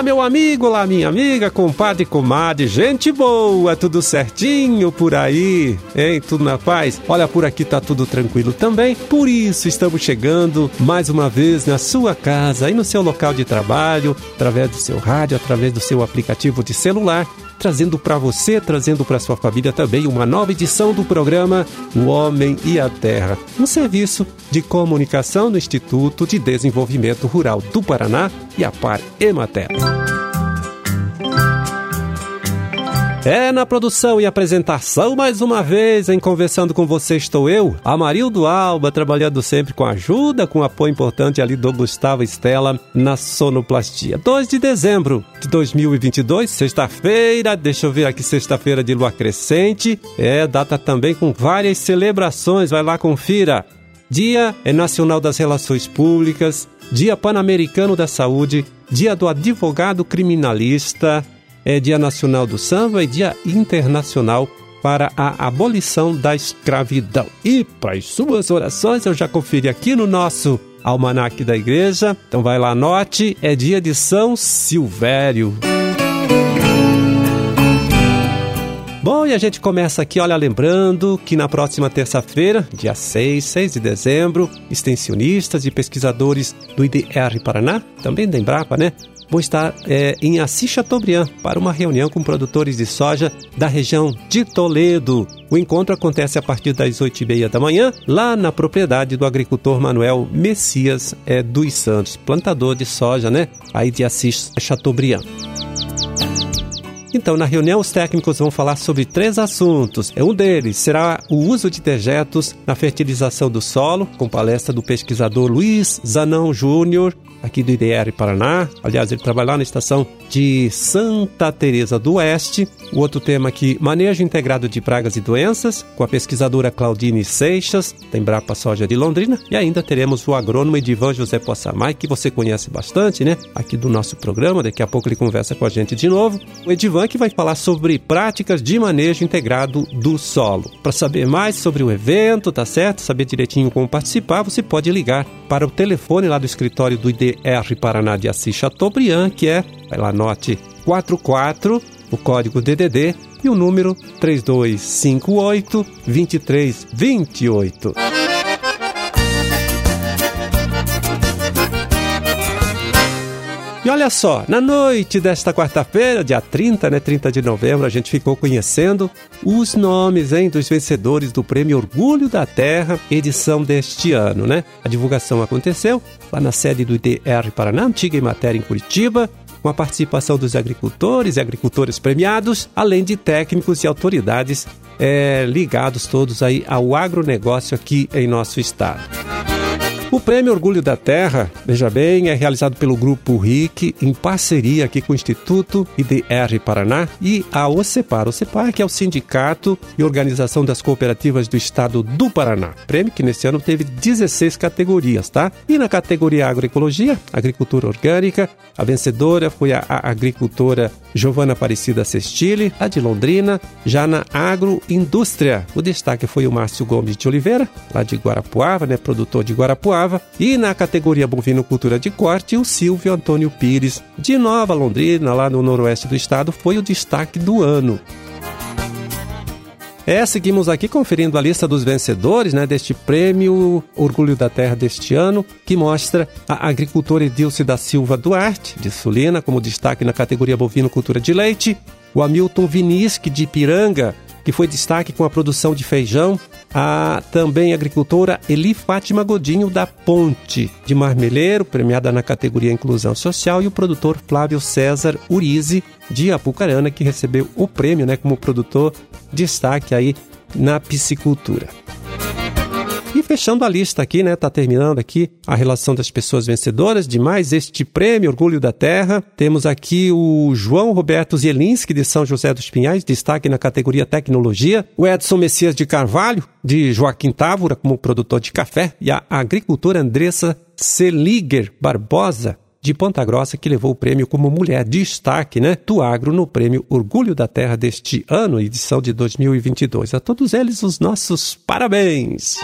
Olá, meu amigo, olá, minha amiga, compadre, comadre, gente boa, tudo certinho por aí, hein? Tudo na paz? Olha, por aqui tá tudo tranquilo também, por isso estamos chegando mais uma vez na sua casa, aí no seu local de trabalho, através do seu rádio, através do seu aplicativo de celular trazendo para você, trazendo para sua família também uma nova edição do programa O Homem e a Terra, um serviço de comunicação do Instituto de Desenvolvimento Rural do Paraná e a Par Emater. É na produção e apresentação mais uma vez, em Conversando com Você estou eu, Amarildo Alba, trabalhando sempre com ajuda, com apoio importante ali do Gustavo Estela na sonoplastia. 2 de dezembro de 2022, sexta-feira, deixa eu ver aqui, sexta-feira de lua crescente, é data também com várias celebrações, vai lá, confira. Dia é Nacional das Relações Públicas, Dia Pan-Americano da Saúde, Dia do Advogado Criminalista, é Dia Nacional do Samba e Dia Internacional para a abolição da escravidão. E para as suas orações, eu já conferi aqui no nosso almanaque da igreja. Então vai lá, anote, é dia de São Silvério. Bom, e a gente começa aqui, olha, lembrando que na próxima terça-feira, dia 6, 6 de dezembro, extensionistas e pesquisadores do IDR Paraná, também da Embrapa, né, vou estar é, em Assis Chateaubriand para uma reunião com produtores de soja da região de Toledo. O encontro acontece a partir das 8 e meia da manhã, lá na propriedade do agricultor Manuel Messias é, dos Santos, plantador de soja, né? Aí de Assis Chateaubriand. Então, na reunião, os técnicos vão falar sobre três assuntos. Um deles será o uso de dejetos na fertilização do solo, com palestra do pesquisador Luiz Zanão Júnior, aqui do IDR Paraná. Aliás, ele trabalha lá na estação de Santa Teresa do Oeste. O outro tema aqui, manejo integrado de pragas e doenças, com a pesquisadora Claudine Seixas, da Embrapa Soja de Londrina. E ainda teremos o agrônomo Edivan José Possamay, que você conhece bastante, né? Aqui do nosso programa. Daqui a pouco ele conversa com a gente de novo. O Edivan que vai falar sobre práticas de manejo integrado do solo. Para saber mais sobre o evento, tá certo? Saber direitinho como participar, você pode ligar para o telefone lá do escritório do R Paraná de Assis Chateaubriand, que é, lá, note 44, o código DDD e o número 3258 2328. Olha só, na noite desta quarta-feira, dia 30, né, 30 de novembro, a gente ficou conhecendo os nomes, hein, dos vencedores do Prêmio Orgulho da Terra, edição deste ano, né? A divulgação aconteceu lá na sede do IDR Paraná, antiga em matéria em Curitiba, com a participação dos agricultores e agricultoras premiados, além de técnicos e autoridades é, ligados todos aí ao agronegócio aqui em nosso estado. O Prêmio Orgulho da Terra, veja bem, é realizado pelo Grupo RIC em parceria aqui com o Instituto IDR Paraná e a OCEPAR. OCEPAR que é o Sindicato e Organização das Cooperativas do Estado do Paraná. Prêmio que nesse ano teve 16 categorias, tá? E na categoria Agroecologia, Agricultura Orgânica, a vencedora foi a, agricultora Giovana Aparecida Sestile, a de Londrina. Já na Agroindústria, o destaque foi o Márcio Gomes de Oliveira, lá de Guarapuava, né? Produtor de Guarapuava e na categoria bovinocultura de corte, o Silvio Antônio Pires, de Nova Londrina, lá no noroeste do estado, foi o destaque do ano. É, seguimos aqui conferindo a lista dos vencedores né, deste prêmio Orgulho da Terra deste ano, que mostra a agricultora Edilce da Silva Duarte, de Sulina, como destaque na categoria bovinocultura de leite, o Hamilton Vinisque, de Piranga, que foi destaque com a produção de feijão, a também agricultora Eli Fátima Godinho da Ponte de Marmeleiro, premiada na categoria Inclusão Social, e o produtor Flávio César Urize de Apucarana, que recebeu o prêmio né, como produtor destaque aí na piscicultura. E fechando a lista aqui, né? Tá terminando aqui a relação das pessoas vencedoras de mais este prêmio Orgulho da Terra. Temos aqui o João Roberto Zielinski, de São José dos Pinhais, destaque na categoria Tecnologia. O Edson Messias de Carvalho, de Joaquim Távora, como produtor de café. E a agricultora Andressa Seliger Barbosa, de Ponta Grossa, que levou o prêmio como mulher destaque né, do agro no prêmio Orgulho da Terra deste ano, edição de 2022. A todos eles, os nossos parabéns!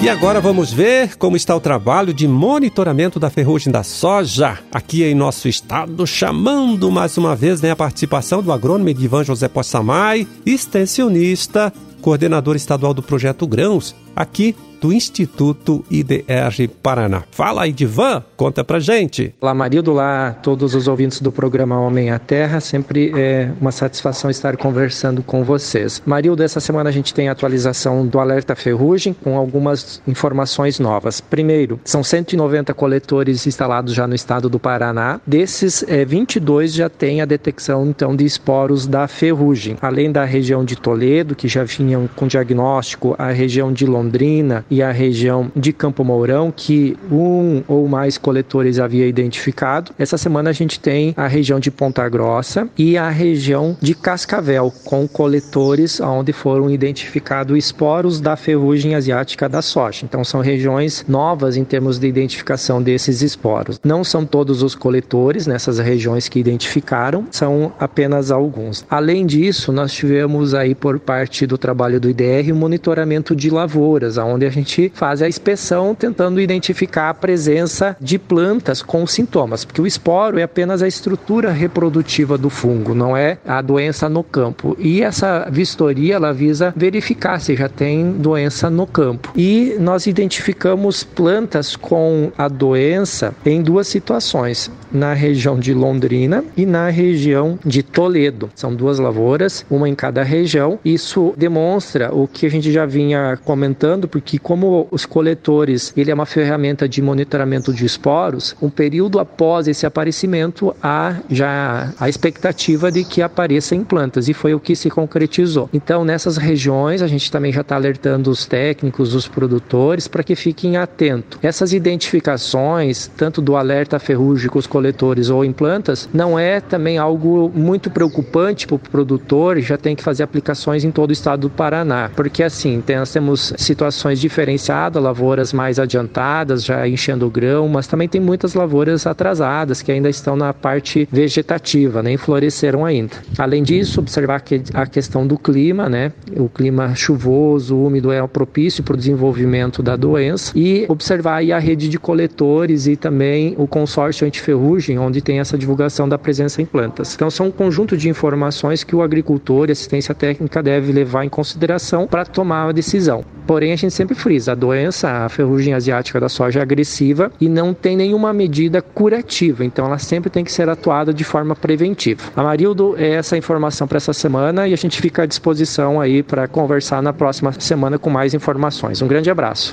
E agora vamos ver como está o trabalho de monitoramento da ferrugem da soja aqui em nosso estado, chamando mais uma vez né, a participação do agrônomo Edivan José Possamay, extensionista, coordenador estadual do projeto Grãos, aqui do Instituto IDR Paraná. Fala aí, Divan, conta pra gente. Olá, Marildo, lá todos os ouvintes do programa Homem à Terra, sempre é uma satisfação estar conversando com vocês. Marildo, essa semana a gente tem a atualização do Alerta Ferrugem com algumas informações novas. Primeiro, são 190 coletores instalados já no estado do Paraná. Desses, é, 22 já tem a detecção então de esporos da ferrugem. Além da região de Toledo, que já vinham com diagnóstico, a região de Londrina, e a região de Campo Mourão, que um ou mais coletores havia identificado. Essa semana a gente tem a região de Ponta Grossa e a região de Cascavel, com coletores onde foram identificados esporos da ferrugem asiática da soja. Então são regiões novas em termos de identificação desses esporos. Não são todos os coletores nessas regiões que identificaram, são apenas alguns. Além disso, nós tivemos aí por parte do trabalho do IDR o monitoramento de lavouras, onde a gente faz a inspeção tentando identificar a presença de plantas com sintomas, porque o esporo é apenas a estrutura reprodutiva do fungo, não é a doença no campo. E essa vistoria ela visa verificar se já tem doença no campo. E nós identificamos plantas com a doença em duas situações, na região de Londrina e na região de Toledo. São duas lavouras, uma em cada região. Isso demonstra o que a gente já vinha comentando, porque como os coletores, ele é uma ferramenta de monitoramento de esporos, um período após esse aparecimento há já a expectativa de que apareça em plantas e foi o que se concretizou. Então, nessas regiões, a gente também já está alertando os técnicos, os produtores, para que fiquem atentos. Essas identificações, tanto do alerta ferrúgico, os coletores ou em plantas, não é também algo muito preocupante para o produtor, já tem que fazer aplicações em todo o estado do Paraná, porque assim, nós temos situações diferenciado, lavouras mais adiantadas, já enchendo o grão, mas também tem muitas lavouras atrasadas que ainda estão na parte vegetativa, nem floresceram ainda. Além disso, observar que a questão do clima, né? O clima chuvoso, úmido é propício para o desenvolvimento da doença e observar aí a rede de coletores e também o consórcio antiferrugem, onde tem essa divulgação da presença em plantas. Então são um conjunto de informações que o agricultor e assistência técnica deve levar em consideração para tomar a decisão. Porém, a gente sempre frisa, a doença, a ferrugem asiática da soja é agressiva e não tem nenhuma medida curativa, então ela sempre tem que ser atuada de forma preventiva. Amarildo, é essa informação para essa semana e a gente fica à disposição aí para conversar na próxima semana com mais informações. Um grande abraço.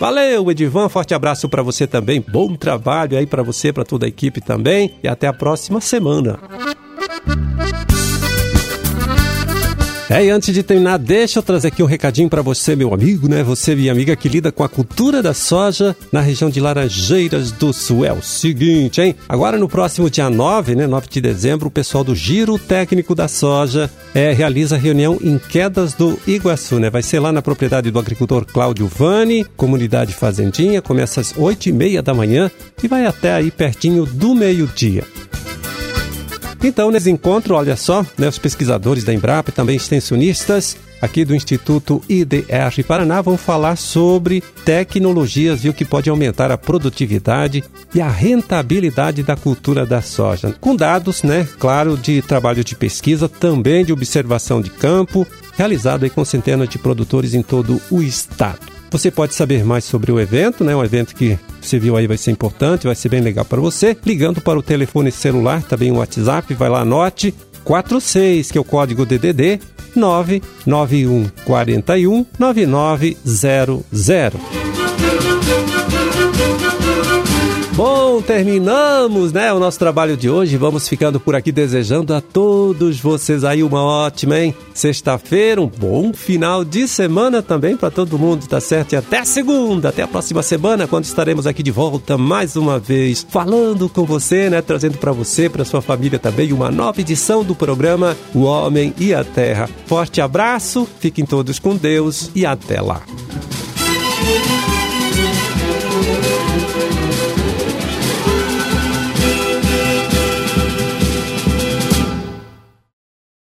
Valeu, Edivan, forte abraço para você também. Bom trabalho aí para você, para toda a equipe também e até a próxima semana. É, e antes de terminar, deixa eu trazer aqui um recadinho para você, meu amigo, né? Você, minha amiga que lida com a cultura da soja na região de Laranjeiras do Sul. É o seguinte, hein? Agora no próximo dia 9, né, 9 de dezembro, o pessoal do Giro Técnico da Soja é, realiza reunião em Quedas do Iguaçu, né? Vai ser lá na propriedade do agricultor Cláudio Vani, comunidade Fazendinha, começa às 8 e meia da manhã e vai até aí pertinho do meio-dia. Então, nesse encontro, olha só, né, os pesquisadores da Embrapa, também extensionistas aqui do Instituto IDR Paraná vão falar sobre tecnologias viu, que pode aumentar a produtividade e a rentabilidade da cultura da soja. Com dados, né, claro, de trabalho de pesquisa, também de observação de campo, realizado aí com centenas de produtores em todo o estado. Você pode saber mais sobre o evento, né? Um evento que você viu aí vai ser importante, vai ser bem legal para você. Ligando para o telefone celular, também o WhatsApp, vai lá, anote 46, que é o código DDD 991 41 9900. Terminamos, né, o nosso trabalho de hoje. Vamos ficando por aqui desejando a todos vocês aí uma ótima, hein? Sexta-feira, um bom final de semana também para todo mundo, tá certo? E até segunda, até a próxima semana, quando estaremos aqui de volta mais uma vez, falando com você, né, trazendo para você, para sua família também uma nova edição do programa O Homem e a Terra. Forte abraço, fiquem todos com Deus e até lá.